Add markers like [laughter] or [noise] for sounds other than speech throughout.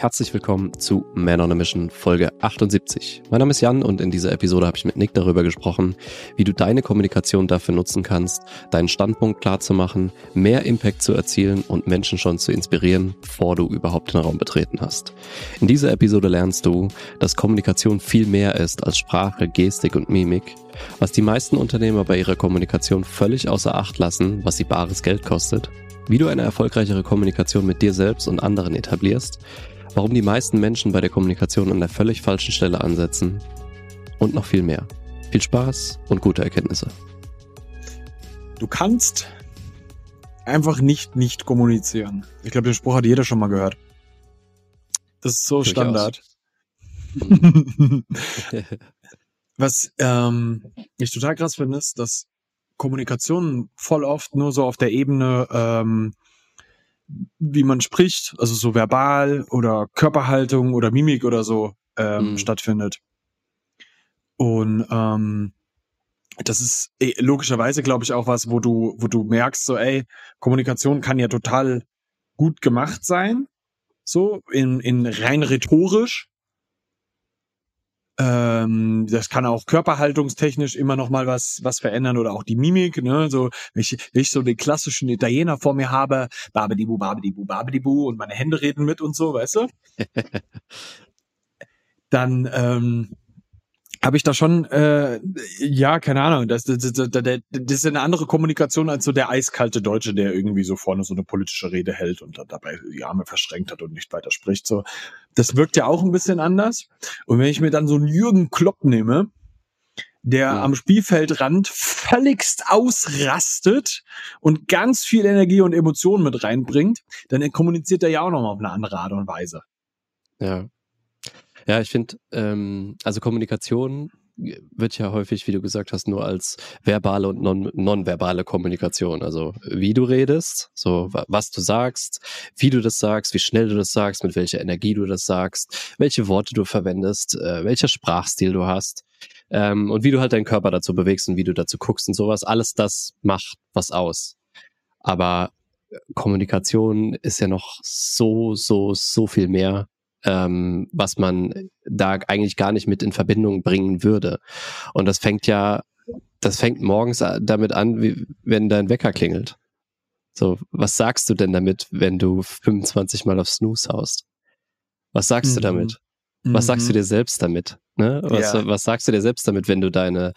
Herzlich willkommen zu Man on a Mission Folge 78. Mein Name ist Jan und in dieser Episode habe ich mit Nick darüber gesprochen, wie du deine Kommunikation dafür nutzen kannst, deinen Standpunkt klar zu machen, mehr Impact zu erzielen und Menschen schon zu inspirieren, bevor du überhaupt den Raum betreten hast. In dieser Episode lernst du, dass Kommunikation viel mehr ist als Sprache, Gestik und Mimik, was die meisten Unternehmer bei ihrer Kommunikation völlig außer Acht lassen, was sie bares Geld kostet, wie du eine erfolgreichere Kommunikation mit dir selbst und anderen etablierst, warum die meisten Menschen bei der Kommunikation an der völlig falschen Stelle ansetzen und noch viel mehr. Viel Spaß und gute Erkenntnisse. Du kannst einfach nicht nicht kommunizieren. Ich glaube, den Spruch hat jeder schon mal gehört. Das ist so Durchaus. Standard. [laughs] Was ähm, ich total krass finde, ist, dass Kommunikation voll oft nur so auf der Ebene ähm, wie man spricht, also so verbal oder Körperhaltung oder Mimik oder so ähm, mhm. stattfindet. Und ähm, das ist ey, logischerweise, glaube ich, auch was, wo du, wo du merkst, so, ey, Kommunikation kann ja total gut gemacht sein, so in, in rein rhetorisch, ähm, das kann auch körperhaltungstechnisch immer noch mal was was verändern oder auch die Mimik. Ne? So wenn ich, wenn ich so den klassischen Italiener vor mir habe, babedibu, babedibu, babedibu und meine Hände reden mit und so, weißt du? [laughs] Dann ähm, habe ich da schon, äh, ja, keine Ahnung, das, das, das, das, das ist eine andere Kommunikation als so der eiskalte Deutsche, der irgendwie so vorne so eine politische Rede hält und dann dabei die Arme verschränkt hat und nicht weiter spricht. So, das wirkt ja auch ein bisschen anders. Und wenn ich mir dann so einen Jürgen Klopp nehme, der ja. am Spielfeldrand völligst ausrastet und ganz viel Energie und Emotionen mit reinbringt, dann kommuniziert er ja auch noch mal auf eine andere Art und Weise. Ja. Ja, ich finde, ähm, also Kommunikation wird ja häufig, wie du gesagt hast, nur als verbale und non nonverbale Kommunikation. Also wie du redest, so was du sagst, wie du das sagst, wie schnell du das sagst, mit welcher Energie du das sagst, welche Worte du verwendest, äh, welcher Sprachstil du hast ähm, und wie du halt deinen Körper dazu bewegst und wie du dazu guckst und sowas. Alles das macht was aus. Aber Kommunikation ist ja noch so, so, so viel mehr ähm, was man da eigentlich gar nicht mit in Verbindung bringen würde. Und das fängt ja, das fängt morgens damit an, wie, wenn dein Wecker klingelt. So, was sagst du denn damit, wenn du 25 Mal auf Snooze haust? Was sagst mhm. du damit? Was mhm. sagst du mhm. dir selbst damit? Ne? Was, ja. was sagst du dir selbst damit, wenn du deine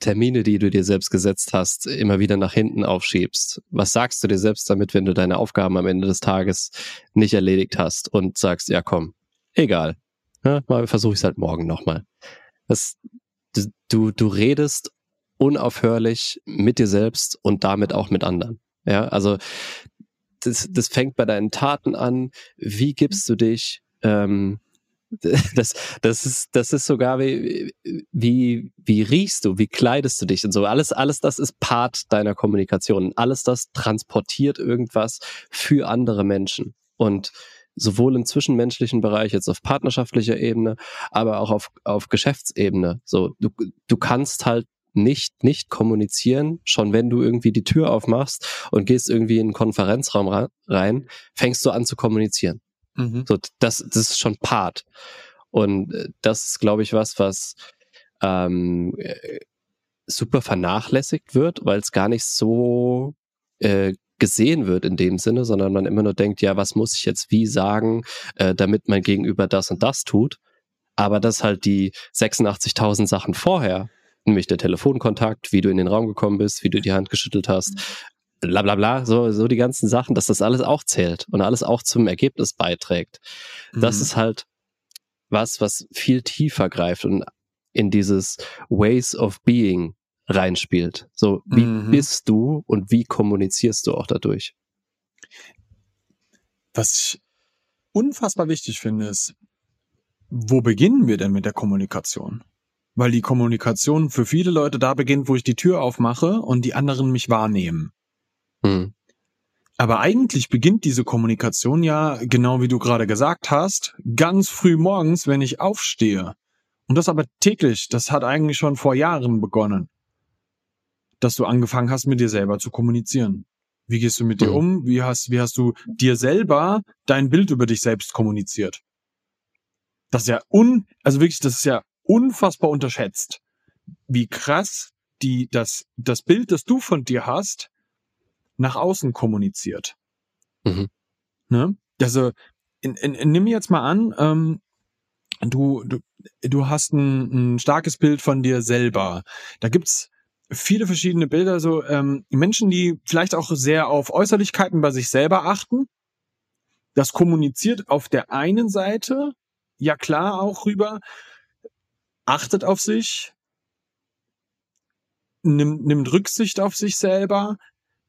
Termine, die du dir selbst gesetzt hast, immer wieder nach hinten aufschiebst? Was sagst du dir selbst damit, wenn du deine Aufgaben am Ende des Tages nicht erledigt hast und sagst, ja komm, egal. Ja, mal versuche ich es halt morgen nochmal. Du, du redest unaufhörlich mit dir selbst und damit auch mit anderen. Ja, also das, das fängt bei deinen Taten an. Wie gibst du dich? Ähm, [laughs] das, das ist, das ist sogar wie, wie, wie riechst du, wie kleidest du dich und so. Alles, alles das ist Part deiner Kommunikation. Alles das transportiert irgendwas für andere Menschen. Und sowohl im zwischenmenschlichen Bereich, jetzt auf partnerschaftlicher Ebene, aber auch auf, auf Geschäftsebene. So, du, du kannst halt nicht, nicht kommunizieren, schon wenn du irgendwie die Tür aufmachst und gehst irgendwie in einen Konferenzraum rein, fängst du an zu kommunizieren. Mhm. So, das, das ist schon Part. Und äh, das ist, glaube ich, was, was ähm, äh, super vernachlässigt wird, weil es gar nicht so äh, gesehen wird in dem Sinne, sondern man immer nur denkt, ja, was muss ich jetzt wie sagen, äh, damit mein Gegenüber das und das tut. Aber das halt die 86.000 Sachen vorher, nämlich der Telefonkontakt, wie du in den Raum gekommen bist, wie du die Hand geschüttelt hast, bla bla bla, so, so die ganzen Sachen, dass das alles auch zählt und alles auch zum Ergebnis beiträgt. Mhm. Das ist halt was, was viel tiefer greift und in dieses Ways of Being reinspielt. So, wie mhm. bist du und wie kommunizierst du auch dadurch? Was ich unfassbar wichtig finde, ist, wo beginnen wir denn mit der Kommunikation? Weil die Kommunikation für viele Leute da beginnt, wo ich die Tür aufmache und die anderen mich wahrnehmen. Mhm. Aber eigentlich beginnt diese Kommunikation ja, genau wie du gerade gesagt hast, ganz früh morgens, wenn ich aufstehe. Und das aber täglich. Das hat eigentlich schon vor Jahren begonnen dass du angefangen hast, mit dir selber zu kommunizieren. Wie gehst du mit dir mhm. um? Wie hast, wie hast du dir selber dein Bild über dich selbst kommuniziert? Das ist ja un, also wirklich, das ist ja unfassbar unterschätzt, wie krass die, das, das Bild, das du von dir hast, nach außen kommuniziert. Mhm. Ne? Also, in, in, in, nimm jetzt mal an, ähm, du, du, du hast ein, ein starkes Bild von dir selber. Da gibt's viele verschiedene Bilder, so ähm, Menschen, die vielleicht auch sehr auf Äußerlichkeiten bei sich selber achten. Das kommuniziert auf der einen Seite, ja klar, auch rüber, achtet auf sich, nimmt, nimmt Rücksicht auf sich selber,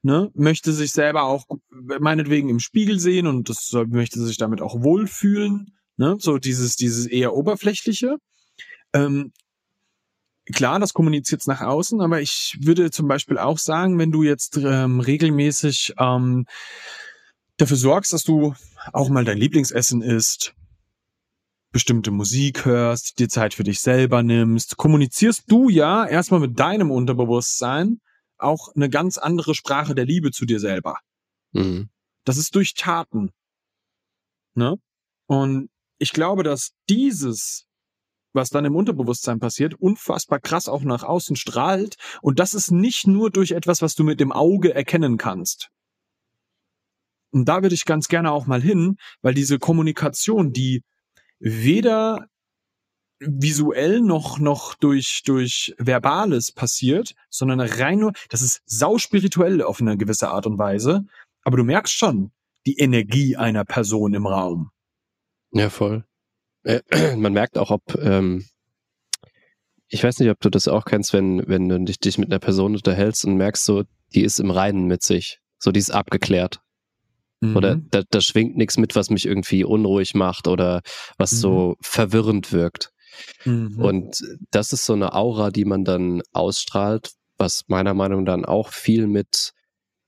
ne, möchte sich selber auch meinetwegen im Spiegel sehen und das möchte sich damit auch wohlfühlen, ne, so dieses, dieses eher oberflächliche. Ähm, klar, das kommuniziert nach außen, aber ich würde zum Beispiel auch sagen, wenn du jetzt ähm, regelmäßig ähm, dafür sorgst, dass du auch mal dein Lieblingsessen isst, bestimmte Musik hörst, dir Zeit für dich selber nimmst, kommunizierst du ja erstmal mit deinem Unterbewusstsein auch eine ganz andere Sprache der Liebe zu dir selber. Mhm. Das ist durch Taten. Ne? Und ich glaube, dass dieses was dann im Unterbewusstsein passiert, unfassbar krass auch nach außen strahlt. Und das ist nicht nur durch etwas, was du mit dem Auge erkennen kannst. Und da würde ich ganz gerne auch mal hin, weil diese Kommunikation, die weder visuell noch, noch durch, durch Verbales passiert, sondern rein nur, das ist sauspirituell auf eine gewisse Art und Weise. Aber du merkst schon die Energie einer Person im Raum. Ja, voll. Äh, [clears throat] man merkt auch, ob, ähm, ich weiß nicht, ob du das auch kennst, wenn, wenn du dich, dich mit einer Person unterhältst und merkst so, die ist im Reinen mit sich. So, die ist abgeklärt. Mhm. Oder da, da schwingt nichts mit, was mich irgendwie unruhig macht oder was mhm. so verwirrend wirkt. Mhm. Und das ist so eine Aura, die man dann ausstrahlt, was meiner Meinung nach dann auch viel mit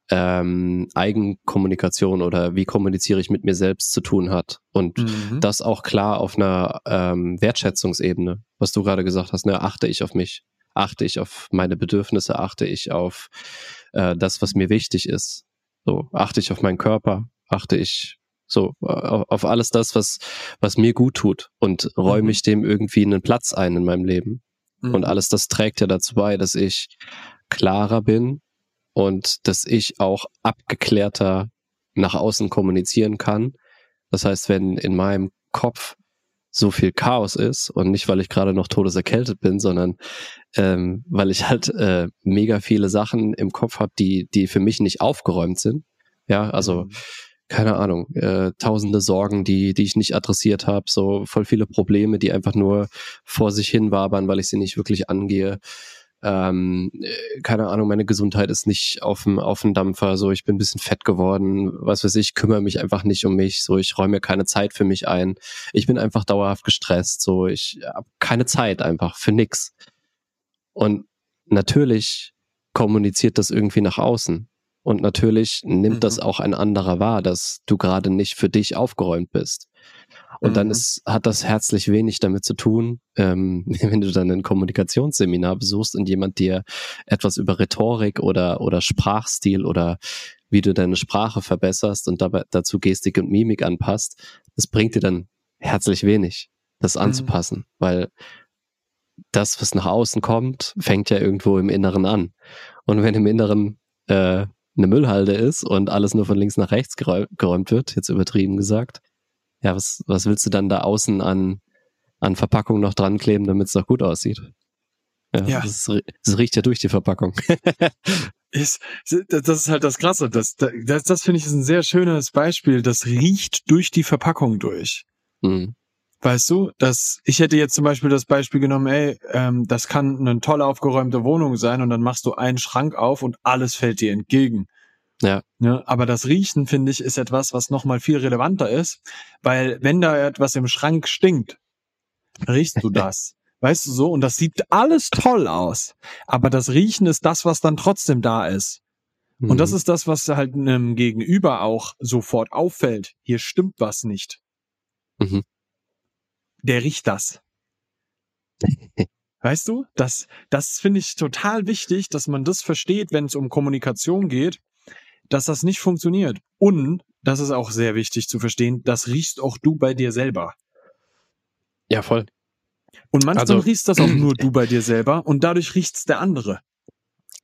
ähm, Eigenkommunikation oder wie kommuniziere ich mit mir selbst zu tun hat. Und mhm. das auch klar auf einer ähm, Wertschätzungsebene, was du gerade gesagt hast, ne, achte ich auf mich, achte ich auf meine Bedürfnisse, achte ich auf äh, das, was mir wichtig ist. So, achte ich auf meinen Körper, achte ich so auf, auf alles das, was, was mir gut tut und räume mhm. ich dem irgendwie einen Platz ein in meinem Leben. Mhm. Und alles das trägt ja dazu bei, dass ich klarer bin, und dass ich auch abgeklärter nach außen kommunizieren kann. Das heißt, wenn in meinem Kopf so viel Chaos ist und nicht, weil ich gerade noch todeserkältet bin, sondern ähm, weil ich halt äh, mega viele Sachen im Kopf habe, die, die für mich nicht aufgeräumt sind. Ja, also mhm. keine Ahnung, äh, tausende Sorgen, die, die ich nicht adressiert habe, so voll viele Probleme, die einfach nur vor sich hin wabern, weil ich sie nicht wirklich angehe ähm, äh, keine Ahnung, meine Gesundheit ist nicht auf dem, auf dem Dampfer, so ich bin ein bisschen fett geworden, was weiß ich, kümmere mich einfach nicht um mich, so ich räume keine Zeit für mich ein. Ich bin einfach dauerhaft gestresst, so ich habe keine Zeit einfach für nix. Und natürlich kommuniziert das irgendwie nach außen. Und natürlich nimmt mhm. das auch ein anderer wahr, dass du gerade nicht für dich aufgeräumt bist. Und mhm. dann ist, hat das herzlich wenig damit zu tun, ähm, [laughs] wenn du dann ein Kommunikationsseminar besuchst und jemand dir etwas über Rhetorik oder, oder Sprachstil oder wie du deine Sprache verbesserst und dabei dazu Gestik und Mimik anpasst, das bringt dir dann herzlich wenig, das mhm. anzupassen, weil das, was nach außen kommt, fängt ja irgendwo im Inneren an. Und wenn im Inneren äh, eine Müllhalde ist und alles nur von links nach rechts geräumt wird, jetzt übertrieben gesagt, ja, was, was willst du dann da außen an, an Verpackung noch dran kleben, damit es doch gut aussieht? Ja, ja. Das, das, riecht ja durch die Verpackung. [laughs] ist, das ist halt das Krasse. Das, das, das finde ich ist ein sehr schönes Beispiel. Das riecht durch die Verpackung durch. Mhm. Weißt du, dass ich hätte jetzt zum Beispiel das Beispiel genommen, ey, ähm, das kann eine toll aufgeräumte Wohnung sein und dann machst du einen Schrank auf und alles fällt dir entgegen. Ja. ja. Aber das Riechen, finde ich, ist etwas, was nochmal viel relevanter ist, weil wenn da etwas im Schrank stinkt, riechst du [laughs] das. weißt du so? Und das sieht alles toll aus. Aber das Riechen ist das, was dann trotzdem da ist. Mhm. Und das mhm. ist das, was halt einem Gegenüber auch sofort auffällt. Hier stimmt was nicht. Mhm. Der riecht das. Weißt du, das, das finde ich total wichtig, dass man das versteht, wenn es um Kommunikation geht, dass das nicht funktioniert. Und, das ist auch sehr wichtig zu verstehen, das riechst auch du bei dir selber. Ja, voll. Und manchmal Also- riechst das auch nur [clears throat] du bei dir selber und dadurch riecht's der andere.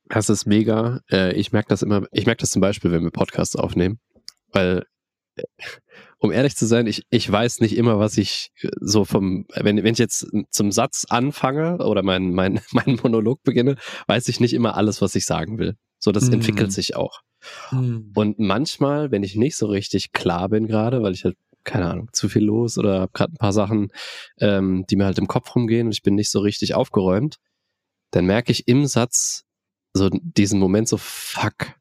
Das ist mega. Äh, ich merke das immer, ich merke das zum Beispiel, wenn wir Podcasts aufnehmen, weil, um ehrlich zu sein, ich, ich weiß nicht immer, was ich äh, so vom, wenn, wenn ich jetzt zum Satz anfange oder meinen mein, [laughs] mein Monolog beginne, weiß ich nicht immer alles, was ich sagen will. So, das Mhm. entwickelt sich auch. Und manchmal, wenn ich nicht so richtig klar bin gerade, weil ich halt, keine Ahnung, zu viel los oder habe gerade ein paar Sachen, ähm, die mir halt im Kopf rumgehen und ich bin nicht so richtig aufgeräumt, dann merke ich im Satz so diesen Moment so, fuck,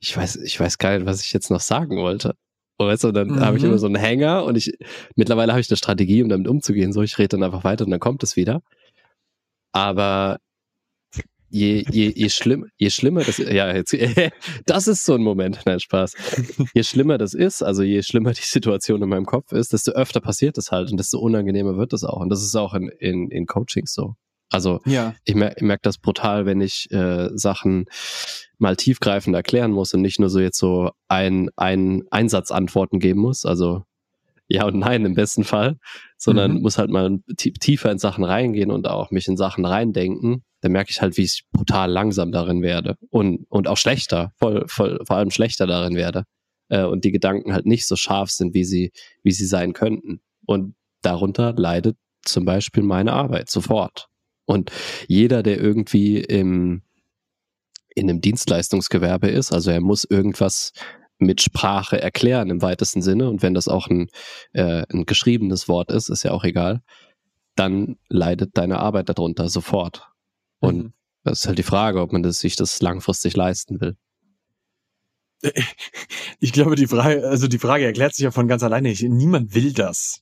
ich weiß, ich weiß gar nicht, was ich jetzt noch sagen wollte. Und weißt du, dann Mhm. habe ich immer so einen Hänger und ich, mittlerweile habe ich eine Strategie, um damit umzugehen. So, ich rede dann einfach weiter und dann kommt es wieder. Aber je, je, je, schlimm, je schlimmer das ja, jetzt, [laughs] das ist so ein Moment, nein, Spaß. Je schlimmer das ist, also je schlimmer die Situation in meinem Kopf ist, desto öfter passiert es halt und desto unangenehmer wird es auch. Und das ist auch in, in, in Coachings so. Also Ja. ich merke ich merk das brutal, wenn ich äh, Sachen mal tiefgreifend erklären muss und nicht nur so jetzt so ein, ein Einsatzantworten geben muss, also ja und nein im besten Fall, sondern Mhm. muss halt mal tie- tiefer in Sachen reingehen und auch mich in Sachen reindenken, dann merke ich halt, wie ich brutal langsam darin werde und, und auch schlechter, voll, voll, vor allem schlechter darin werde äh, und die Gedanken halt nicht so scharf sind, wie sie, wie sie sein könnten. Und darunter leidet zum Beispiel meine Arbeit sofort. Und jeder, der irgendwie im, in einem Dienstleistungsgewerbe ist, also er muss irgendwas mit Sprache erklären im weitesten Sinne, und wenn das auch ein, äh, ein geschriebenes Wort ist, ist ja auch egal, dann leidet deine Arbeit darunter sofort. Und Mhm. das ist halt die Frage, ob man das, sich das langfristig leisten will. [laughs] Ich glaube, die Frage, also die Frage erklärt sich ja von ganz alleine. Ich, niemand will das.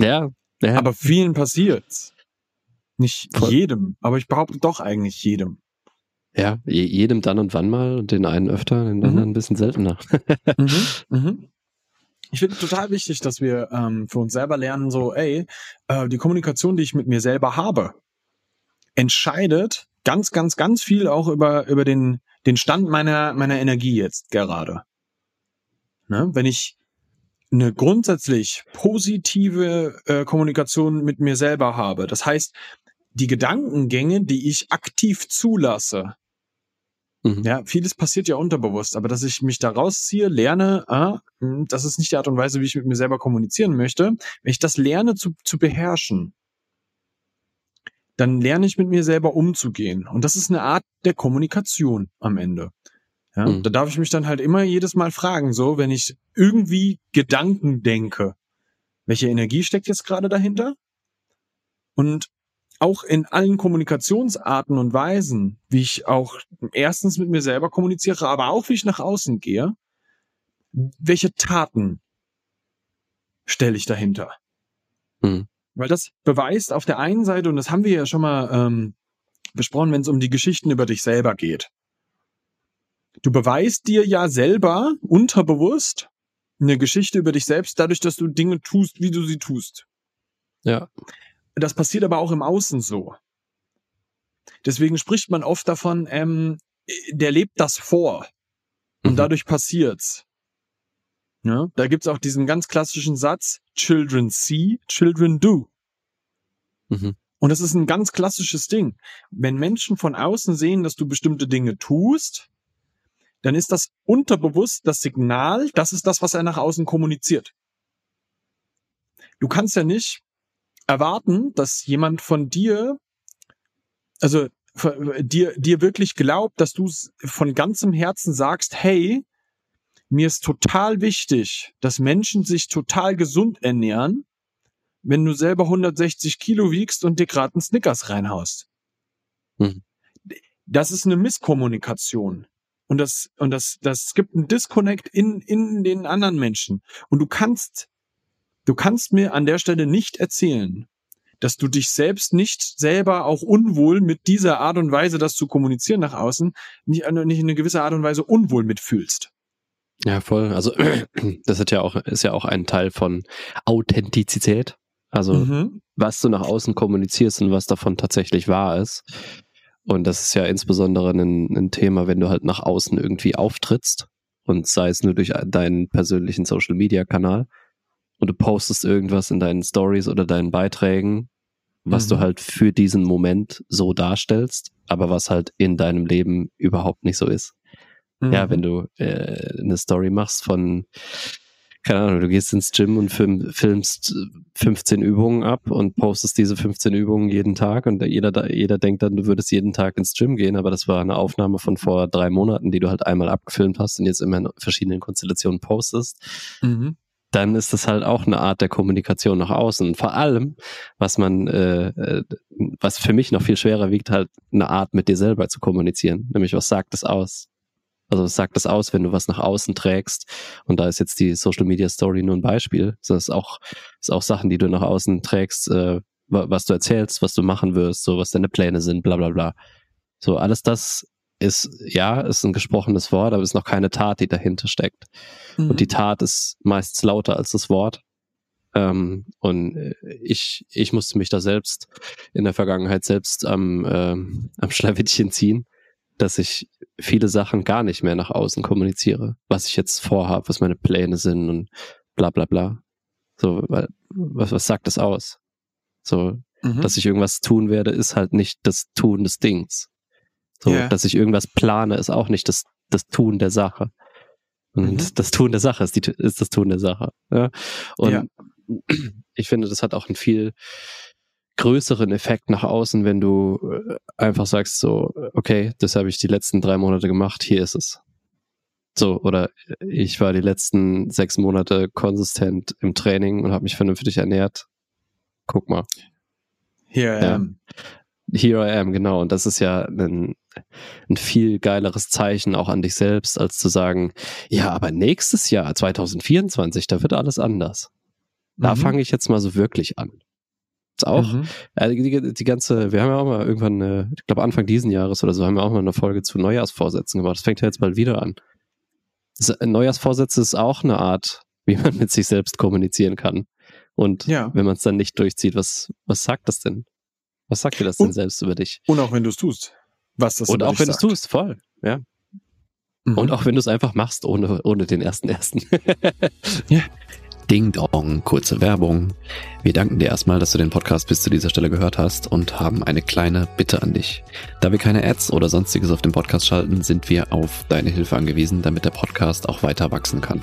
Ja, ja. Aber vielen passiert's. Nicht Voll. jedem, aber ich behaupte doch eigentlich jedem. Ja, je, jedem dann und wann mal und den einen öfter, den Mhm. anderen ein bisschen seltener. [laughs] Mhm. Mhm. Ich finde total wichtig, dass wir ähm, für uns selber lernen, so, ey, äh, die Kommunikation, die ich mit mir selber habe, entscheidet ganz, ganz, ganz viel auch über, über den, den Stand meiner, meiner Energie jetzt gerade. Ne? Wenn ich eine grundsätzlich positive äh, Kommunikation mit mir selber habe, das heißt, die Gedankengänge, die ich aktiv zulasse, Mhm. ja, vieles passiert ja unterbewusst, aber dass ich mich da rausziehe, lerne, ah, hm, das ist nicht die Art und Weise, wie ich mit mir selber kommunizieren möchte. Wenn ich das lerne zu, zu beherrschen, dann lerne ich mit mir selber umzugehen. Und das ist eine Art der Kommunikation am Ende. Ja, Mhm. Da darf ich mich dann halt immer jedes Mal fragen, so, wenn ich irgendwie Gedanken denke, welche Energie steckt jetzt gerade dahinter? Und auch in allen Kommunikationsarten und Weisen, wie ich auch erstens mit mir selber kommuniziere, aber auch wie ich nach außen gehe, welche Taten stelle ich dahinter? Mhm. Weil das beweist auf der einen Seite, und das haben wir ja schon mal ähm, besprochen, wenn es um die Geschichten über dich selber geht. Du beweist dir ja selber unterbewusst eine Geschichte über dich selbst, dadurch, dass du Dinge tust, wie du sie tust. Ja. Das passiert aber auch im Außen so. Deswegen spricht man oft davon, ähm, der lebt das vor und Mhm. dadurch passiert's. Ja, da gibt's auch diesen ganz klassischen Satz, Children see, Children do. Mhm. Und das ist ein ganz klassisches Ding. Wenn Menschen von außen sehen, dass du bestimmte Dinge tust, dann ist das unterbewusst das Signal, das ist das, was er nach außen kommuniziert. Du kannst ja nicht erwarten, dass jemand von dir, also dir, dir wirklich glaubt, dass du von ganzem Herzen sagst, hey, mir ist total wichtig, dass Menschen sich total gesund ernähren, wenn du selber 160 Kilo wiegst und dir gerade einen Snickers reinhaust. Mhm. Das ist eine Misskommunikation. Und das, und das, das gibt einen Disconnect in, in den anderen Menschen. Und du kannst, du kannst mir an der Stelle nicht erzählen, dass du dich selbst nicht selber auch unwohl mit dieser Art und Weise, das zu kommunizieren nach außen, nicht, nicht in eine gewisse Art und Weise unwohl mitfühlst. Ja, voll. Also [clears throat] das hat ja auch, ist ja auch ein Teil von Authentizität. Also Mhm. was du nach außen kommunizierst und was davon tatsächlich wahr ist. Und das ist ja insbesondere ein, ein Thema, wenn du halt nach außen irgendwie auftrittst und sei es nur durch deinen persönlichen Social Media Kanal und du postest irgendwas in deinen Stories oder deinen Beiträgen, was Mhm. du halt für diesen Moment so darstellst, aber was halt in deinem Leben überhaupt nicht so ist. Ja, Mhm. wenn du äh, eine Story machst von, keine Ahnung, du gehst ins Gym und film, filmst 15 Übungen ab und postest diese 15 Übungen jeden Tag und jeder, jeder denkt dann, du würdest jeden Tag ins Gym gehen, aber das war eine Aufnahme von vor drei Monaten, die du halt einmal abgefilmt hast und jetzt immer in verschiedenen Konstellationen postest Mhm. Dann ist das halt auch eine Art der Kommunikation nach außen. Vor allem, was man, äh, äh, was für mich noch viel schwerer wiegt, halt eine Art mit dir selber zu kommunizieren. Nämlich, was sagt es aus? Also was sagt es aus, wenn du was nach außen trägst? Und da ist jetzt die Social Media Story nur ein Beispiel. Das ist auch, ist auch Sachen, die du nach außen trägst, äh, wa- was du erzählst, was du machen wirst, so was deine Pläne sind, bla bla bla. So, alles das ist, ja, ist ein gesprochenes Wort, aber es ist noch keine Tat, die dahinter steckt. Mhm. Und die Tat ist meistens lauter als das Wort. Ähm, und äh, ich, ich musste mich da selbst in der Vergangenheit selbst am, ähm, am Schlawittchen ziehen, dass ich viele Sachen gar nicht mehr nach außen kommuniziere, was ich jetzt vorhabe, was meine Pläne sind und bla bla bla. So, weil, was, was sagt das aus? So, Mhm. dass ich irgendwas tun werde, ist halt nicht das Tun des Dings. So, Ja. dass ich irgendwas plane, ist auch nicht das, das Tun der Sache. Und Mhm. das Tun der Sache ist, die, ist das Tun der Sache. Ja? Und Ja. [clears throat] ich finde, das hat auch einen viel größeren Effekt nach außen, wenn du äh, einfach sagst so, okay, das habe ich die letzten drei Monate gemacht, hier ist es. So, oder ich war die letzten sechs Monate konsistent im Training und habe mich vernünftig ernährt. Guck mal Hier, Ja. ähm, here I am, genau. Und das ist ja ein, ein viel geileres Zeichen auch an dich selbst, als zu sagen, ja, aber nächstes Jahr, 2024, da wird alles anders. Da mhm. fange ich jetzt mal so wirklich an. Ist auch, Mhm. äh, die, die ganze, wir haben ja auch mal irgendwann, äh, ich glaube Anfang diesen Jahres oder so, haben wir auch mal eine Folge zu Neujahrsvorsätzen gemacht. Das fängt ja jetzt bald wieder an. Das, äh, Neujahrsvorsätze ist auch eine Art, wie man mit sich selbst kommunizieren kann. Und Ja. wenn man es dann nicht durchzieht, was, was sagt das denn? Was sagt dir das denn Und- selbst über dich? Und auch wenn du es tust. Was das Und auch wenn du es tust, voll. Ja. Mhm. Und auch wenn du es einfach machst, ohne, ohne den ersten ersten. [laughs] Ding Dong, kurze Werbung. Wir danken dir erstmal, dass du den Podcast bis zu dieser Stelle gehört hast und haben eine kleine Bitte an dich. Da wir keine Ads oder sonstiges auf dem Podcast schalten, sind wir auf deine Hilfe angewiesen, damit der Podcast auch weiter wachsen kann.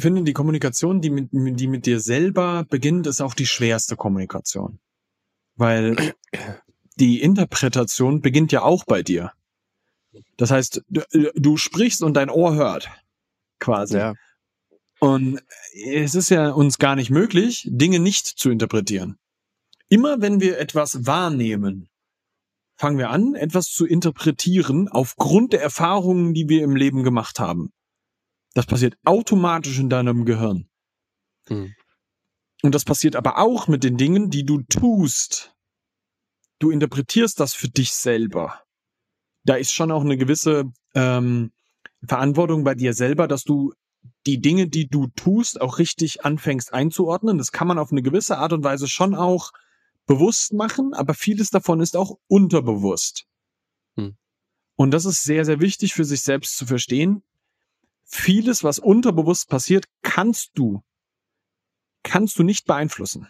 finde, die Kommunikation, die mit, die mit dir selber beginnt, ist auch die schwerste Kommunikation. Weil die Interpretation beginnt ja auch bei dir. Das heißt, du, du sprichst und dein Ohr hört. Quasi. ja. Und es ist ja uns gar nicht möglich, Dinge nicht zu interpretieren. Immer wenn wir etwas wahrnehmen, fangen wir an, etwas zu interpretieren aufgrund der Erfahrungen, die wir im Leben gemacht haben. Das passiert automatisch in deinem Gehirn. Hm. Und das passiert aber auch mit den Dingen, die du tust. Du interpretierst das für dich selber. Da ist schon auch eine gewisse ähm, Verantwortung bei dir selber, dass du die Dinge, die du tust, auch richtig anfängst einzuordnen. Das kann man auf eine gewisse Art und Weise schon auch bewusst machen, aber vieles davon ist auch unterbewusst. Hm. Und das ist sehr, sehr wichtig für sich selbst zu verstehen. Vieles, was unterbewusst passiert, kannst du, kannst du nicht beeinflussen.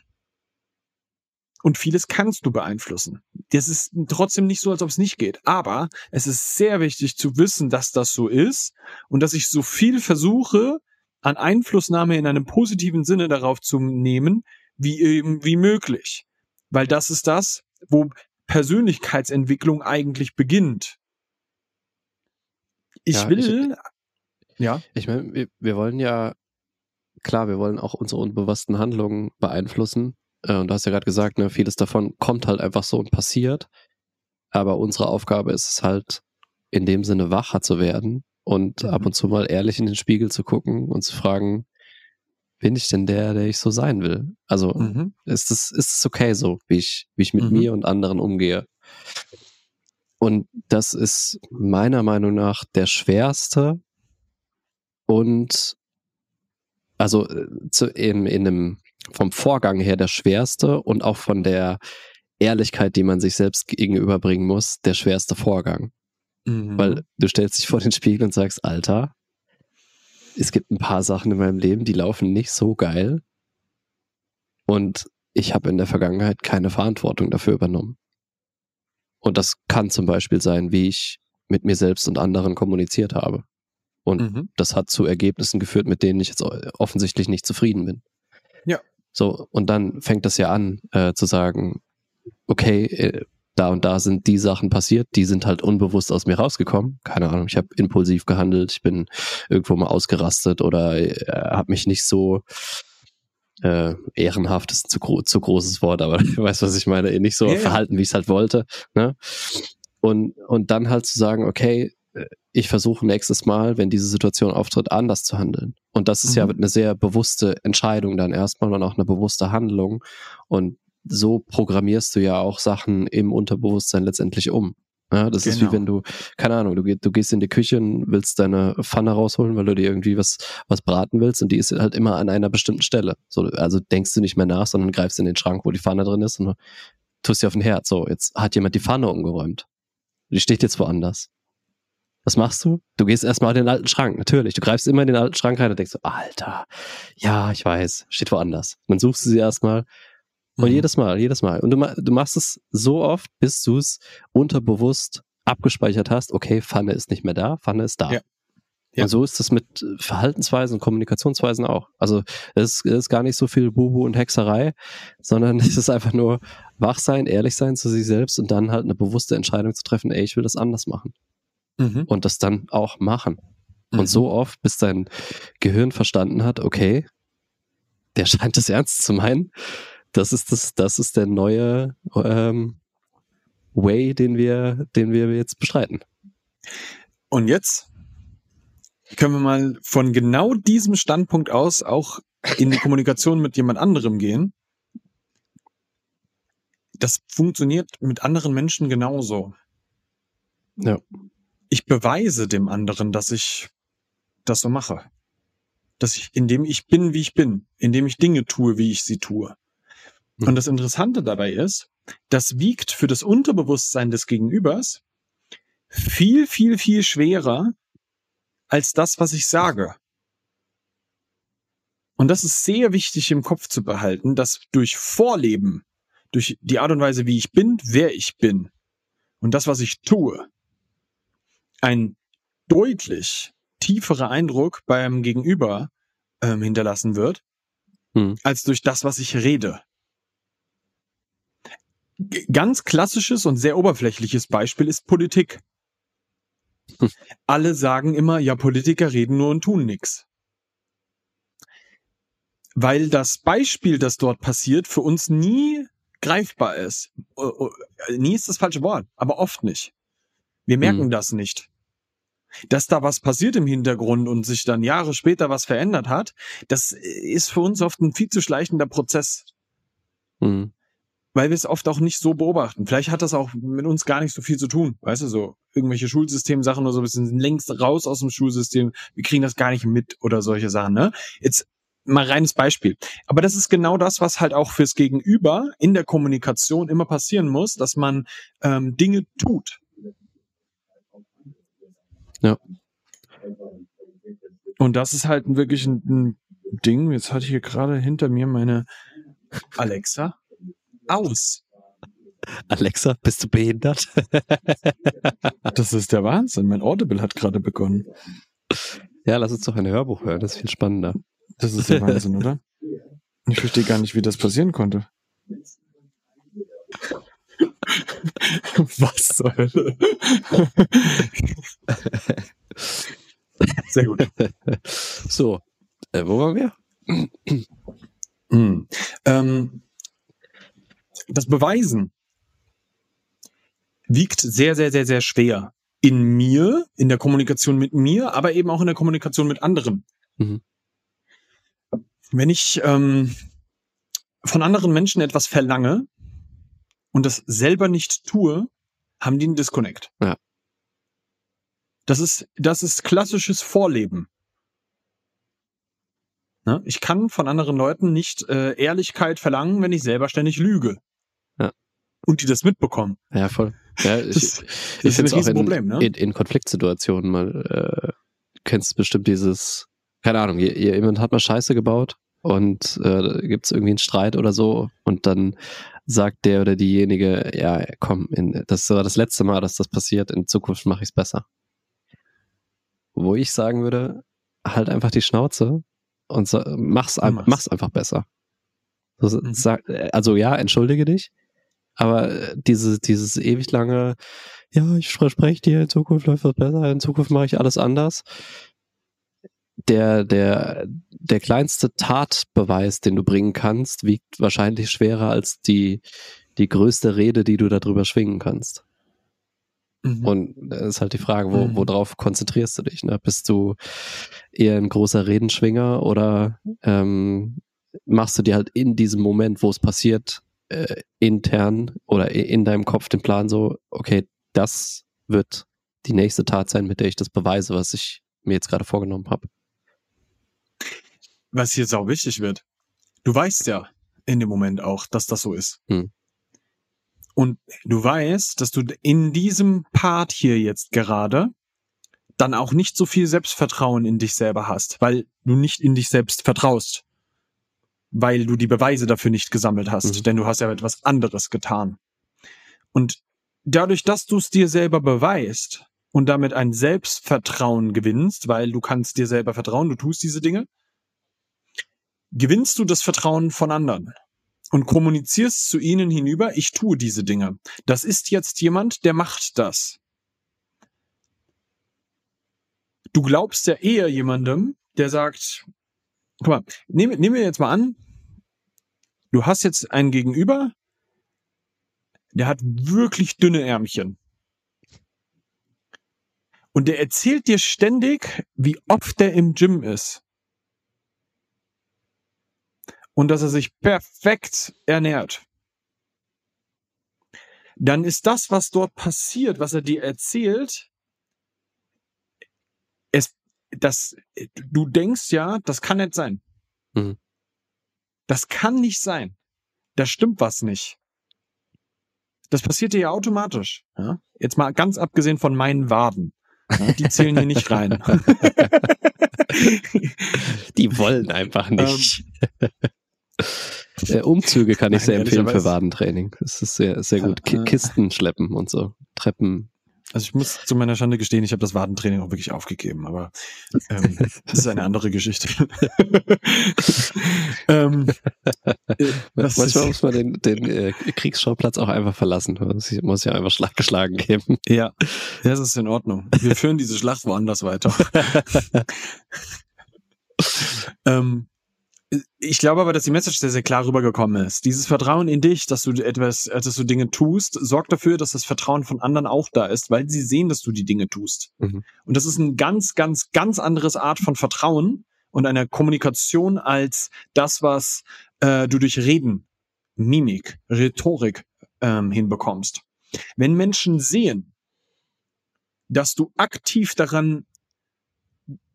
Und vieles kannst du beeinflussen. Das ist trotzdem nicht so, als ob es nicht geht. Aber es ist sehr wichtig zu wissen, dass das so ist und dass ich so viel versuche, an Einflussnahme in einem positiven Sinne darauf zu nehmen, wie eben wie möglich. Weil das ist das, wo Persönlichkeitsentwicklung eigentlich beginnt. Ich Ja, will, ja, Ich meine, wir, wir wollen ja, klar, wir wollen auch unsere unbewussten Handlungen beeinflussen. Äh, Und du hast ja gerade gesagt, ne, vieles davon kommt halt einfach so und passiert. Aber unsere Aufgabe ist es halt, in dem Sinne wacher zu werden und Mhm. ab und zu mal ehrlich in den Spiegel zu gucken und zu fragen, bin ich denn der, der ich so sein will? Also Mhm. ist es ist es okay so, wie ich wie ich mit Mhm. mir und anderen umgehe? Und das ist meiner Meinung nach der schwerste und also äh, zu, in, in einem vom Vorgang her der schwerste und auch von der Ehrlichkeit, die man sich selbst gegenüberbringen muss, der schwerste Vorgang. Mhm. Weil du stellst dich vor den Spiegel und sagst, Alter, es gibt ein paar Sachen in meinem Leben, die laufen nicht so geil. Und ich habe in der Vergangenheit keine Verantwortung dafür übernommen. Und das kann zum Beispiel sein, wie ich mit mir selbst und anderen kommuniziert habe. Und Mhm. das hat zu Ergebnissen geführt, mit denen ich jetzt offensichtlich nicht zufrieden bin. Ja. So, und dann fängt das ja an, äh, zu sagen, okay, äh, da und da sind die Sachen passiert, die sind halt unbewusst aus mir rausgekommen. Keine Ahnung, ich habe impulsiv gehandelt, ich bin irgendwo mal ausgerastet oder äh, habe mich nicht so äh, ehrenhaft ist ein zu, gro zu großes Wort, aber [laughs] du weißt, was ich meine, nicht so ja. verhalten, wie ich es halt wollte. Ne? Und, und dann halt zu sagen, okay, ich versuche nächstes Mal, wenn diese Situation auftritt, anders zu handeln. Und das ist ja Mhm. eine sehr bewusste Entscheidung dann erstmal und auch eine bewusste Handlung. Und so programmierst du ja auch Sachen im Unterbewusstsein letztendlich um. Ja, das ist Genau. wie wenn du, keine Ahnung, du, geh- du gehst in die Küche und willst deine Pfanne rausholen, weil du dir irgendwie was, was braten willst und die ist halt immer an einer bestimmten Stelle. So, also denkst du nicht mehr nach, sondern greifst in den Schrank, wo die Pfanne drin ist und tust sie auf den Herd. So, jetzt hat jemand die Pfanne umgeräumt. Die steht jetzt woanders. Was machst du? Du gehst erstmal in den alten Schrank, natürlich. Du greifst immer in den alten Schrank rein und denkst so, Alter, ja, ich weiß, steht woanders. Dann suchst du sie erstmal und Mhm. jedes Mal, jedes Mal. Und du, du machst es so oft, bis du es unterbewusst abgespeichert hast, okay, Pfanne ist nicht mehr da, Pfanne ist da. Ja. Ja. Und so ist es mit Verhaltensweisen und Kommunikationsweisen auch. Also es ist, es ist gar nicht so viel Bubu und Hexerei, sondern [laughs] es ist einfach nur wach sein, ehrlich sein zu sich selbst und dann halt eine bewusste Entscheidung zu treffen, ey, ich will das anders machen. Mhm. Und das dann auch machen. Mhm. Und so oft, bis dein Gehirn verstanden hat, okay, der scheint es ernst zu meinen. Das ist das, das ist der neue ähm, Way, den wir, den wir jetzt bestreiten. Und jetzt können wir mal von genau diesem Standpunkt aus auch in die Kommunikation mit jemand anderem gehen. Das funktioniert mit anderen Menschen genauso. Ja. Ich beweise dem anderen, dass ich das so mache. Dass ich, indem ich bin, wie ich bin, indem ich Dinge tue, wie ich sie tue. Mhm. Und das Interessante dabei ist, das wiegt für das Unterbewusstsein des Gegenübers viel, viel, viel schwerer als das, was ich sage. Und das ist sehr wichtig im Kopf zu behalten, dass durch Vorleben, durch die Art und Weise, wie ich bin, wer ich bin und das, was ich tue, ein deutlich tieferer Eindruck beim Gegenüber ähm, hinterlassen wird, Hm. als durch das, was ich rede. G- Ganz klassisches und sehr oberflächliches Beispiel ist Politik. Hm. Alle sagen immer, ja, Politiker reden nur und tun nichts. Weil das Beispiel, das dort passiert, für uns nie greifbar ist. Nie ist das falsche Wort, aber oft nicht. Wir merken Hm. das nicht. Dass da was passiert im Hintergrund und sich dann Jahre später was verändert hat, das ist für uns oft ein viel zu schleichender Prozess Mhm. weil wir es oft auch nicht so beobachten. Vielleicht hat das auch mit uns gar nicht so viel zu tun. Weißt du, so irgendwelche Schulsystemsachen oder so, wir sind längst raus aus dem Schulsystem, wir kriegen das gar nicht mit oder solche Sachen, ne? Jetzt mal reines Beispiel. Aber das ist genau das, was halt auch fürs Gegenüber in der Kommunikation immer passieren muss, dass man ähm, Dinge tut. Ja. Und das ist halt wirklich ein, ein Ding. Jetzt hatte ich hier gerade hinter mir meine Alexa aus. [laughs] Alexa, bist du behindert? [laughs] Das ist der Wahnsinn. Mein Audible hat gerade begonnen. ja, lass uns doch ein Hörbuch hören, das ist viel spannender. Das ist der Wahnsinn, oder? [laughs] Ich verstehe gar nicht, wie das passieren konnte. [laughs] Was zur Hölle? Sehr gut. So, äh, wo waren wir? Hm. Ähm, das Beweisen wiegt sehr, sehr, sehr, sehr schwer. In mir, in der Kommunikation mit mir, aber eben auch in der Kommunikation mit anderen. Mhm. wenn ich ähm, von anderen Menschen etwas verlange und das selber nicht tue, haben die einen Disconnect. Ja. Das ist, das ist klassisches Vorleben. Ne? Ich kann von anderen Leuten nicht äh, Ehrlichkeit verlangen, wenn ich selber ständig lüge. Ja. Und die das mitbekommen. Ja, voll. Ja, ich, [laughs] Das, ich ist finde ein es auch in, Riesenproblem, ne? in, in Konfliktsituationen mal, äh, kennst bestimmt dieses, keine Ahnung, jemand hat mal Scheiße gebaut und äh, gibt es irgendwie einen Streit oder so und dann sagt der oder diejenige, ja, komm, in, das war das letzte Mal, dass das passiert, in Zukunft mache ich es besser. Wo ich sagen würde, halt einfach die Schnauze und so, mach's, ein- Mach's. mach's einfach besser. So, Mhm. sag, also ja, entschuldige dich, aber äh, diese, dieses ewig lange, ja, ich verspreche dir, in Zukunft läuft das besser, in Zukunft mache ich alles anders. Der, der, der kleinste Tatbeweis, den du bringen kannst, wiegt wahrscheinlich schwerer als die, die größte Rede, die du darüber schwingen kannst. Mhm. Und das ist halt die Frage, wo, Mhm. worauf konzentrierst du dich? Ne? Bist du eher ein großer Redenschwinger oder ähm, machst du dir halt in diesem Moment, wo es passiert, äh, intern oder in deinem Kopf den Plan so, okay, das wird die nächste Tat sein, mit der ich das beweise, was ich mir jetzt gerade vorgenommen habe. Was hier sau wichtig wird. Du weißt ja in dem Moment auch, dass das so ist. Hm. Und du weißt, dass du in diesem Part hier jetzt gerade dann auch nicht so viel Selbstvertrauen in dich selber hast, weil du nicht in dich selbst vertraust. Weil du die Beweise dafür nicht gesammelt hast, Mhm. denn du hast ja etwas anderes getan. Und dadurch, dass du es dir selber beweist und damit ein Selbstvertrauen gewinnst, weil du kannst dir selber vertrauen, du tust diese Dinge, gewinnst du das Vertrauen von anderen und kommunizierst zu ihnen hinüber, ich tue diese Dinge. Das ist jetzt jemand, der macht das. Du glaubst ja eher jemandem, der sagt, guck mal, nehmen nehmen wir jetzt mal an, du hast jetzt einen Gegenüber, der hat wirklich dünne Ärmchen. Und der erzählt dir ständig, wie oft der im Gym ist und dass er sich perfekt ernährt, dann ist das, was dort passiert, was er dir erzählt, es, das, du denkst ja, das kann nicht sein. Mhm. Das kann nicht sein. Da stimmt was nicht. Das passiert dir ja automatisch. Ja? Jetzt mal ganz abgesehen von meinen Waden. Ja, die zählen hier nicht rein. [laughs] Die wollen einfach nicht. [laughs] äh, Umzüge kann ich Nein, sehr empfehlen für Wadentraining. Das ist sehr, sehr gut. Ki Ja. Kisten schleppen und so. Treppen. Also ich muss zu meiner Schande gestehen, ich habe das Wadentraining auch wirklich aufgegeben, aber ähm, [laughs] das ist eine andere Geschichte. [laughs] ähm, äh, Manchmal muss man den, den äh, Kriegsschauplatz auch einfach verlassen. Es muss ja einfach Schlag geschlagen geben. ja, das ist in Ordnung. Wir führen diese Schlacht woanders weiter. ähm, ich glaube aber, dass die Message sehr, sehr klar rübergekommen ist. Dieses Vertrauen in dich, dass du etwas, äh, dass du Dinge tust, sorgt dafür, dass das Vertrauen von anderen auch da ist, weil sie sehen, dass du die Dinge tust. Mhm. Und das ist ein ganz, ganz, ganz anderes Art von Vertrauen und einer Kommunikation als das, was äh, du durch Reden, Mimik, Rhetorik ähm, hinbekommst. Wenn Menschen sehen, dass du aktiv daran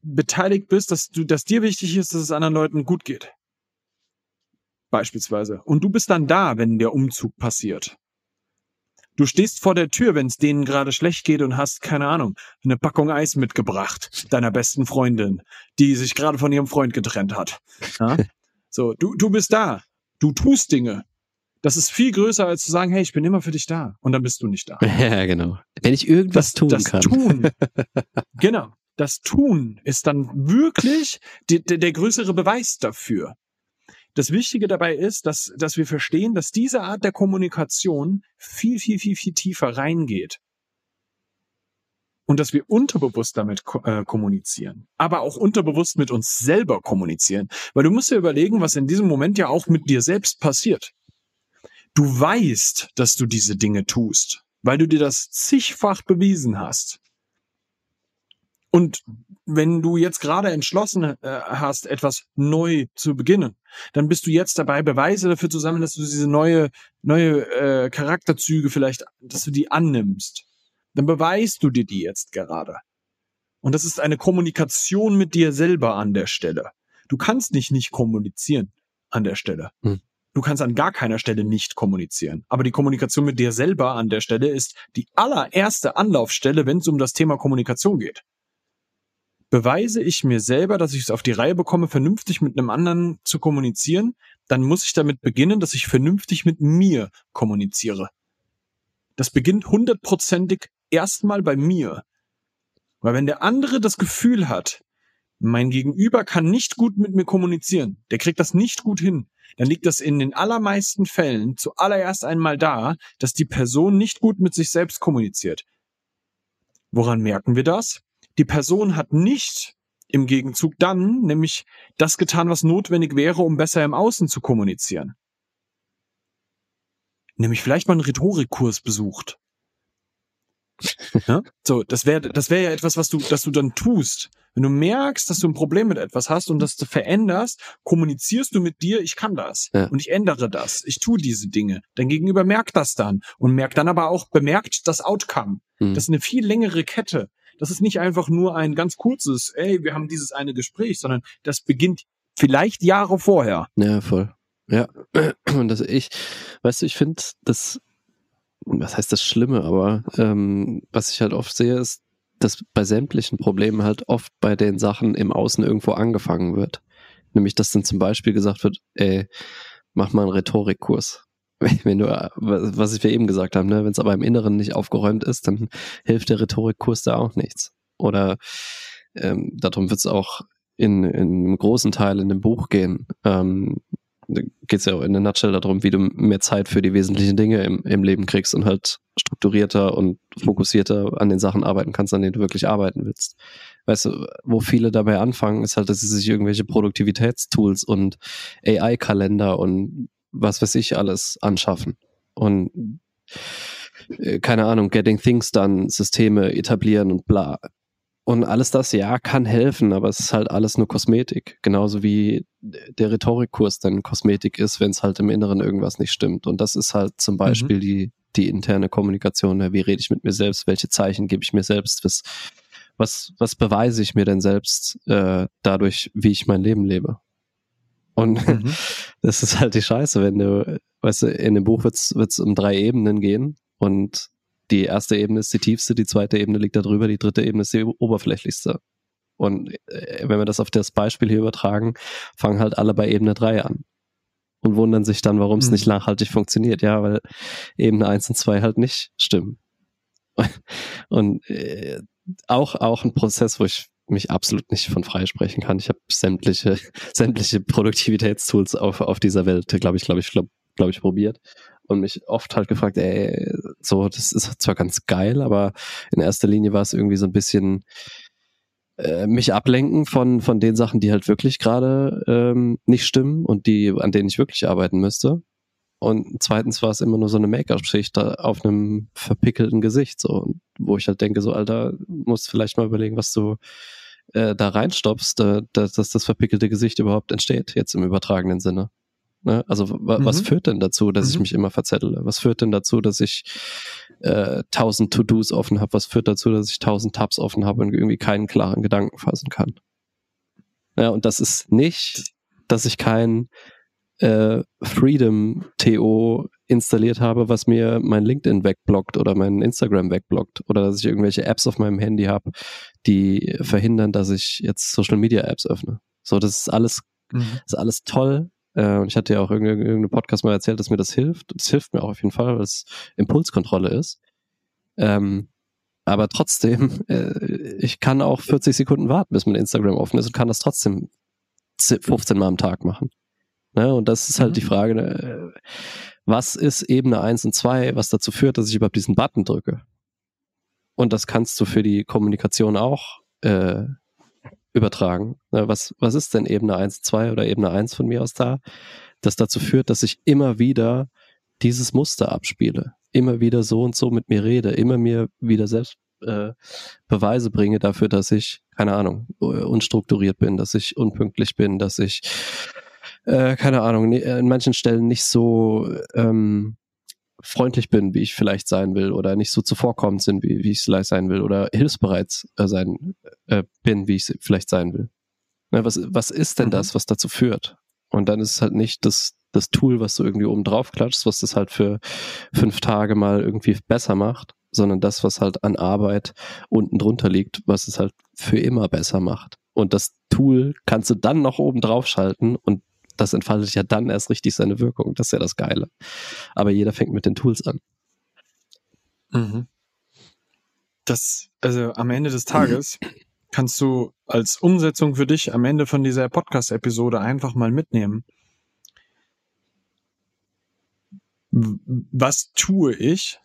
beteiligt bist, dass du, dass dir wichtig ist, dass es anderen Leuten gut geht. Beispielsweise. Und du bist dann da, wenn der Umzug passiert. Du stehst vor der Tür, wenn es denen gerade schlecht geht und hast, keine Ahnung, eine Packung Eis mitgebracht, deiner besten Freundin, die sich gerade von ihrem Freund getrennt hat. Ja? [laughs] So, du, du bist da. Du tust Dinge. Das ist viel größer, als zu sagen, hey, ich bin immer für dich da. Und dann bist du nicht da. [laughs] Ja, genau. Wenn ich irgendwas tun das kann. Tun, [laughs] genau, das Tun ist dann wirklich die, der, der größere Beweis dafür. Das Wichtige dabei ist, dass, dass wir verstehen, dass diese Art der Kommunikation viel, viel, viel, viel tiefer reingeht. Und dass wir unterbewusst damit äh, kommunizieren, aber auch unterbewusst mit uns selber kommunizieren. Weil du musst dir überlegen, was in diesem Moment ja auch mit dir selbst passiert. Du weißt, dass du diese Dinge tust, weil du dir das zigfach bewiesen hast. Und wenn du jetzt gerade entschlossen äh, hast, etwas neu zu beginnen, dann bist du jetzt dabei, Beweise dafür zu sammeln, dass du diese neue, neue äh, Charakterzüge vielleicht, dass du die annimmst. Dann beweist du dir die jetzt gerade. Und das ist eine Kommunikation mit dir selber an der Stelle. Du kannst nicht nicht kommunizieren an der Stelle. Hm. Du kannst an gar keiner Stelle nicht kommunizieren. Aber die Kommunikation mit dir selber an der Stelle ist die allererste Anlaufstelle, wenn es um das Thema Kommunikation geht. Beweise ich mir selber, dass ich es auf die Reihe bekomme, vernünftig mit einem anderen zu kommunizieren, dann muss ich damit beginnen, dass ich vernünftig mit mir kommuniziere. Das beginnt hundertprozentig erstmal bei mir. Weil wenn der andere das Gefühl hat, mein Gegenüber kann nicht gut mit mir kommunizieren, der kriegt das nicht gut hin, dann liegt das in den allermeisten Fällen zuallererst einmal da, dass die Person nicht gut mit sich selbst kommuniziert. Woran merken wir das? Die Person hat nicht im Gegenzug dann nämlich das getan, was notwendig wäre, um besser im Außen zu kommunizieren. Nämlich vielleicht mal einen Rhetorikkurs besucht. ja? So, das wäre das wäre ja etwas, was du, dass du dann tust. Wenn du merkst, dass du ein Problem mit etwas hast und das du veränderst, kommunizierst du mit dir, ich kann das ja. und ich ändere das, ich tue diese Dinge. Dein Gegenüber merkt das dann und merkt dann aber auch, bemerkt das Outcome. Mhm. Das ist eine viel längere Kette. Das ist nicht einfach nur ein ganz kurzes, ey, wir haben dieses eine Gespräch, sondern das beginnt vielleicht Jahre vorher. Ja, voll. Ja. [clears throat] Und das ich, weißt du, ich finde das, was heißt das Schlimme, aber ähm, was ich halt oft sehe, ist, dass bei sämtlichen Problemen halt oft bei den Sachen im Außen irgendwo angefangen wird. Nämlich, dass dann zum Beispiel gesagt wird, ey, mach mal einen Rhetorikkurs. [laughs] Wenn du, was wir eben gesagt haben, ne, wenn es aber im Inneren nicht aufgeräumt ist, dann [laughs] hilft der Rhetorikkurs da auch nichts. Oder ähm, darum wird es auch in, in einem großen Teil in dem Buch gehen. Ähm, geht es ja auch in der Nutshell darum, wie du mehr Zeit für die wesentlichen Dinge im, im Leben kriegst und halt strukturierter und fokussierter an den Sachen arbeiten kannst, an denen du wirklich arbeiten willst. Weißt du, wo viele dabei anfangen, ist halt, dass sie sich irgendwelche Produktivitätstools und AI-Kalender und was weiß ich alles anschaffen. Und äh, keine Ahnung, Getting Things Done, Systeme etablieren und bla. Und alles das, ja, kann helfen, aber es ist halt alles nur Kosmetik. Genauso wie der Rhetorikkurs dann Kosmetik ist, wenn es halt im Inneren irgendwas nicht stimmt. Und das ist halt zum mhm. Beispiel mhm. die, die interne Kommunikation. Ja, wie rede ich mit mir selbst? Welche Zeichen gebe ich mir selbst? Was, was, was beweise ich mir denn selbst äh, dadurch, wie ich mein Leben lebe? Und mhm. [laughs] das ist halt die Scheiße, wenn du, weißt du, in dem Buch wird es um drei Ebenen gehen und die erste Ebene ist die tiefste, die zweite Ebene liegt da drüber, die dritte Ebene ist die oberflächlichste. Und äh, wenn wir das auf das Beispiel hier übertragen, fangen halt alle bei Ebene 3 an. Und wundern sich dann, warum es mhm. nicht nachhaltig funktioniert. Ja, weil Ebene 1 und 2 halt nicht stimmen. [laughs] Und äh, auch, auch ein Prozess, wo ich mich absolut nicht von freisprechen kann. Ich habe sämtliche, [laughs] sämtliche Produktivitätstools auf, auf dieser Welt, glaube ich, glaube ich, glaube glaub ich, probiert und mich oft halt gefragt, ey, so, das ist zwar ganz geil, aber in erster Linie war es irgendwie so ein bisschen äh, mich ablenken von, von den Sachen, die halt wirklich gerade ähm, nicht stimmen und die, an denen ich wirklich arbeiten müsste. Und zweitens war es immer nur so eine Make-up-Schicht auf einem verpickelten Gesicht, so, wo ich halt denke, so, Alter, musst vielleicht mal überlegen, was du äh, da reinstopfst, äh, dass, dass das verpickelte Gesicht überhaupt entsteht, jetzt im übertragenen Sinne. Ne? Also mhm. was führt denn dazu, dass mhm. ich mich immer verzettle? Was führt denn dazu, dass ich äh, tausend To-Dos offen habe? Was führt dazu, dass ich tausend Tabs offen habe und irgendwie keinen klaren Gedanken fassen kann? Ja, und das ist nicht, dass ich kein äh, Freedom TO installiert habe, was mir mein LinkedIn wegblockt oder mein Instagram wegblockt oder dass ich irgendwelche Apps auf meinem Handy habe, die verhindern, dass ich jetzt Social Media Apps öffne. So, das ist alles, mhm. ist alles toll, äh, und ich hatte ja auch irgendeinen Podcast mal erzählt, dass mir das hilft. Das hilft mir auch auf jeden Fall, weil es Impulskontrolle ist. Ähm, aber trotzdem, [laughs] äh, ich kann auch 40 Sekunden warten, bis mein Instagram offen ist und kann das trotzdem 15 Mal am Tag machen. Ne? Und das ist halt mhm. die Frage, ne? was ist Ebene 1 und 2, was dazu führt, dass ich überhaupt diesen Button drücke? Und das kannst du für die Kommunikation auch äh, übertragen. Ne, was, was ist denn Ebene 1, 2 oder Ebene 1 von mir aus da? Das dazu führt, dass ich immer wieder dieses Muster abspiele. Immer wieder so und so mit mir rede, immer mir wieder selbst äh, Beweise bringe dafür, dass ich, keine Ahnung, unstrukturiert bin, dass ich unpünktlich bin, dass ich, äh, keine Ahnung, in manchen Stellen nicht so ähm, freundlich bin, wie ich vielleicht sein will, oder nicht so zuvorkommend sind, wie, wie ich vielleicht sein will, oder hilfsbereit äh, sein äh, bin, wie ich vielleicht sein will. Ne, was, was ist denn mhm. das, was dazu führt? Und dann ist es halt nicht das, das Tool, was du irgendwie oben drauf klatschst, was das halt für fünf Tage mal irgendwie besser macht, sondern das, was halt an Arbeit unten drunter liegt, was es halt für immer besser macht. Und das Tool kannst du dann noch oben drauf schalten und das entfaltet ja dann erst richtig seine Wirkung. Das ist ja das Geile. Aber jeder fängt mit den Tools an. Mhm. Das, also am Ende des Tages kannst du als Umsetzung für dich am Ende von dieser Podcast-Episode einfach mal mitnehmen. Was tue ich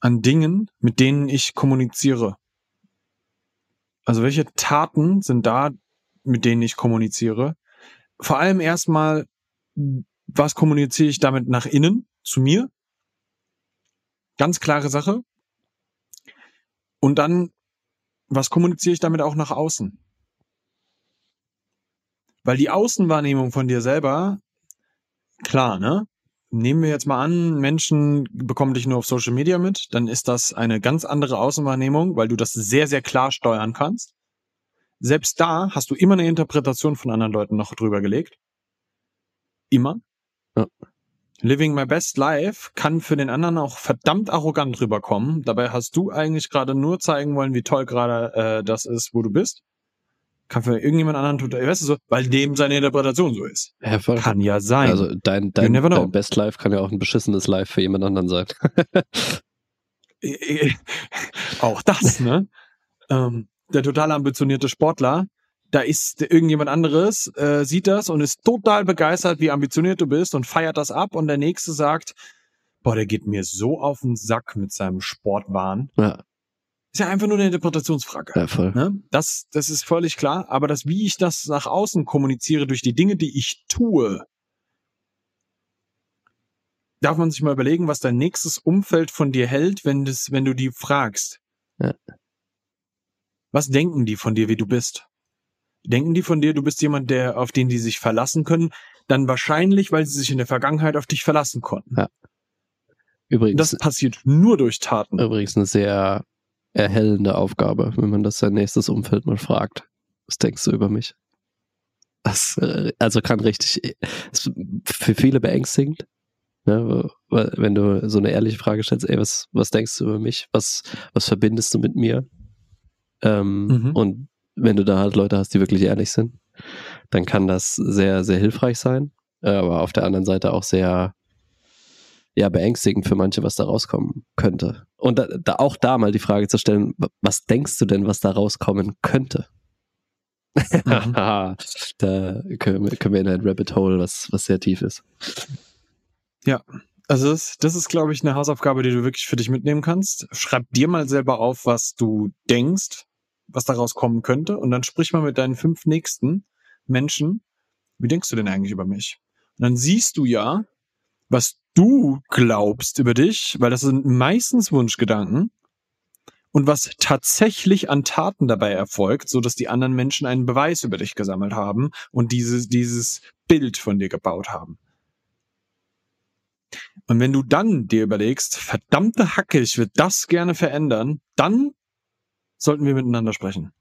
an Dingen, mit denen ich kommuniziere? Also welche Taten sind da, mit denen ich kommuniziere? Vor allem erstmal, was kommuniziere ich damit nach innen, zu mir? Ganz klare Sache. Und dann, was kommuniziere ich damit auch nach außen? Weil die Außenwahrnehmung von dir selber, klar, ne? Nehmen wir jetzt mal an, Menschen bekommen dich nur auf Social Media mit, dann ist das eine ganz andere Außenwahrnehmung, weil du das sehr, sehr klar steuern kannst. Selbst da hast du immer eine Interpretation von anderen Leuten noch drüber gelegt. Immer. Ja. Living my best life kann für den anderen auch verdammt arrogant rüberkommen. Dabei hast du eigentlich gerade nur zeigen wollen, wie toll gerade äh, das ist, wo du bist. Kann für irgendjemand anderen tun, weißt du so, weil dem seine Interpretation so ist. Ja, voll. Kann ja sein. Also dein, dein, dein Best Life kann ja auch ein beschissenes Life für jemand anderen sein. [laughs] auch das, ne? [laughs] ähm, der total ambitionierte Sportler, da ist irgendjemand anderes, äh, sieht das und ist total begeistert, wie ambitioniert du bist und feiert das ab und der nächste sagt, boah, der geht mir so auf den Sack mit seinem Sportwahn. Ja. Ist ja einfach nur eine Interpretationsfrage. Ja, voll. Ne? Das, das ist völlig klar. Aber das, wie ich das nach außen kommuniziere durch die Dinge, die ich tue, darf man sich mal überlegen, was dein nächstes Umfeld von dir hält, wenn, das, wenn du die fragst. Was denken die von dir, wie du bist? Denken die von dir, du bist jemand, der, auf den die sich verlassen können? Dann wahrscheinlich, weil sie sich in der Vergangenheit auf dich verlassen konnten. Ja. Übrigens. Das passiert nur durch Taten. Übrigens eine sehr erhellende Aufgabe, wenn man das sein nächstes Umfeld mal fragt. Was denkst du über mich? Das, äh, also kann richtig, für viele beängstigend, ne, wenn du so eine ehrliche Frage stellst, ey, was, was denkst du über mich? Was, was verbindest du mit mir? Ähm, mhm. Und wenn du da halt Leute hast, die wirklich ehrlich sind, dann kann das sehr, sehr hilfreich sein. Aber auf der anderen Seite auch sehr, ja, beängstigend für manche, was da rauskommen könnte. Und da, da auch da mal die Frage zu stellen, was denkst du denn, was da rauskommen könnte? Mhm. [laughs] da können wir, können wir in ein Rabbit Hole, was, was sehr tief ist. Ja, also das, das ist, glaube ich, eine Hausaufgabe, die du wirklich für dich mitnehmen kannst. Schreib dir mal selber auf, was du denkst, was daraus kommen könnte. Und dann sprich mal mit deinen fünf nächsten Menschen, wie denkst du denn eigentlich über mich? Und dann siehst du ja, was du glaubst über dich, weil das sind meistens Wunschgedanken und was tatsächlich an Taten dabei erfolgt, so dass die anderen Menschen einen Beweis über dich gesammelt haben und dieses, dieses Bild von dir gebaut haben. Und wenn du dann dir überlegst, verdammte Hacke, ich würde das gerne verändern, dann sollten wir miteinander sprechen.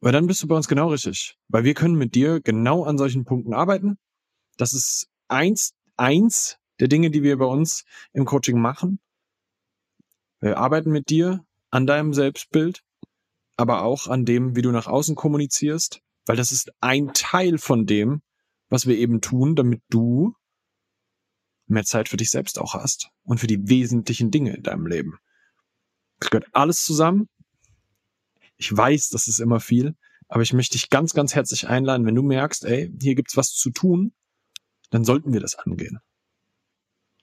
Weil dann bist du bei uns genau richtig. Weil wir können mit dir genau an solchen Punkten arbeiten. Das ist eins, eins der Dinge, die wir bei uns im Coaching machen. Wir arbeiten mit dir an deinem Selbstbild, aber auch an dem, wie du nach außen kommunizierst, weil das ist ein Teil von dem, was wir eben tun, damit du mehr Zeit für dich selbst auch hast und für die wesentlichen Dinge in deinem Leben. Das gehört alles zusammen ich weiß, das ist immer viel, aber ich möchte dich ganz, ganz herzlich einladen, wenn du merkst, ey, hier gibt's was zu tun, dann sollten wir das angehen.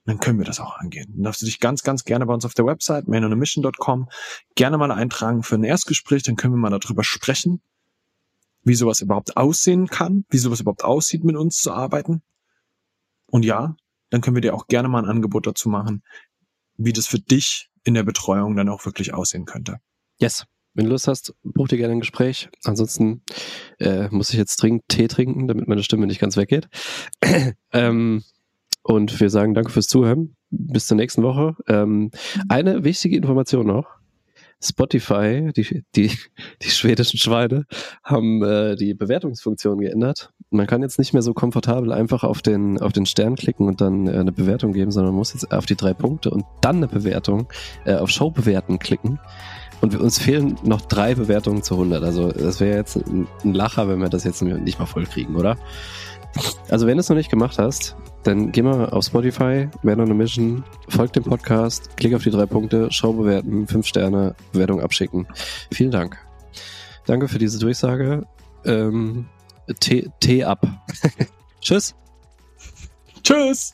Dann können wir das auch angehen. Dann darfst du dich ganz, ganz gerne bei uns auf der Website manonamission.com gerne mal eintragen für ein Erstgespräch, dann können wir mal darüber sprechen, wie sowas überhaupt aussehen kann, wie sowas überhaupt aussieht, mit uns zu arbeiten. Und ja, dann können wir dir auch gerne mal ein Angebot dazu machen, wie das für dich in der Betreuung dann auch wirklich aussehen könnte. Yes. Wenn du Lust hast, buch dir gerne ein Gespräch. Ansonsten äh, muss ich jetzt dringend Tee trinken, damit meine Stimme nicht ganz weggeht. [clears throat] ähm, und wir sagen danke fürs Zuhören. Bis zur nächsten Woche. Ähm, eine wichtige Information noch. Spotify, die, die, die schwedischen Schweine, haben äh, die Bewertungsfunktion geändert. Man kann jetzt nicht mehr so komfortabel einfach auf den, auf den Stern klicken und dann äh, eine Bewertung geben, sondern man muss jetzt auf die drei Punkte und dann eine Bewertung, äh, auf Show bewerten klicken. Und uns fehlen noch drei Bewertungen zu 100. Also das wäre jetzt ein, Lacher, wenn wir das jetzt nicht mal voll kriegen, oder? Also wenn du es noch nicht gemacht hast, dann geh mal auf Spotify, Man on a Mission, folg dem Podcast, klick auf die drei Punkte, Show bewerten, fünf Sterne, Bewertung abschicken. Vielen Dank. Danke für diese Durchsage. Ähm, Tee ab. [laughs] Tschüss. Tschüss.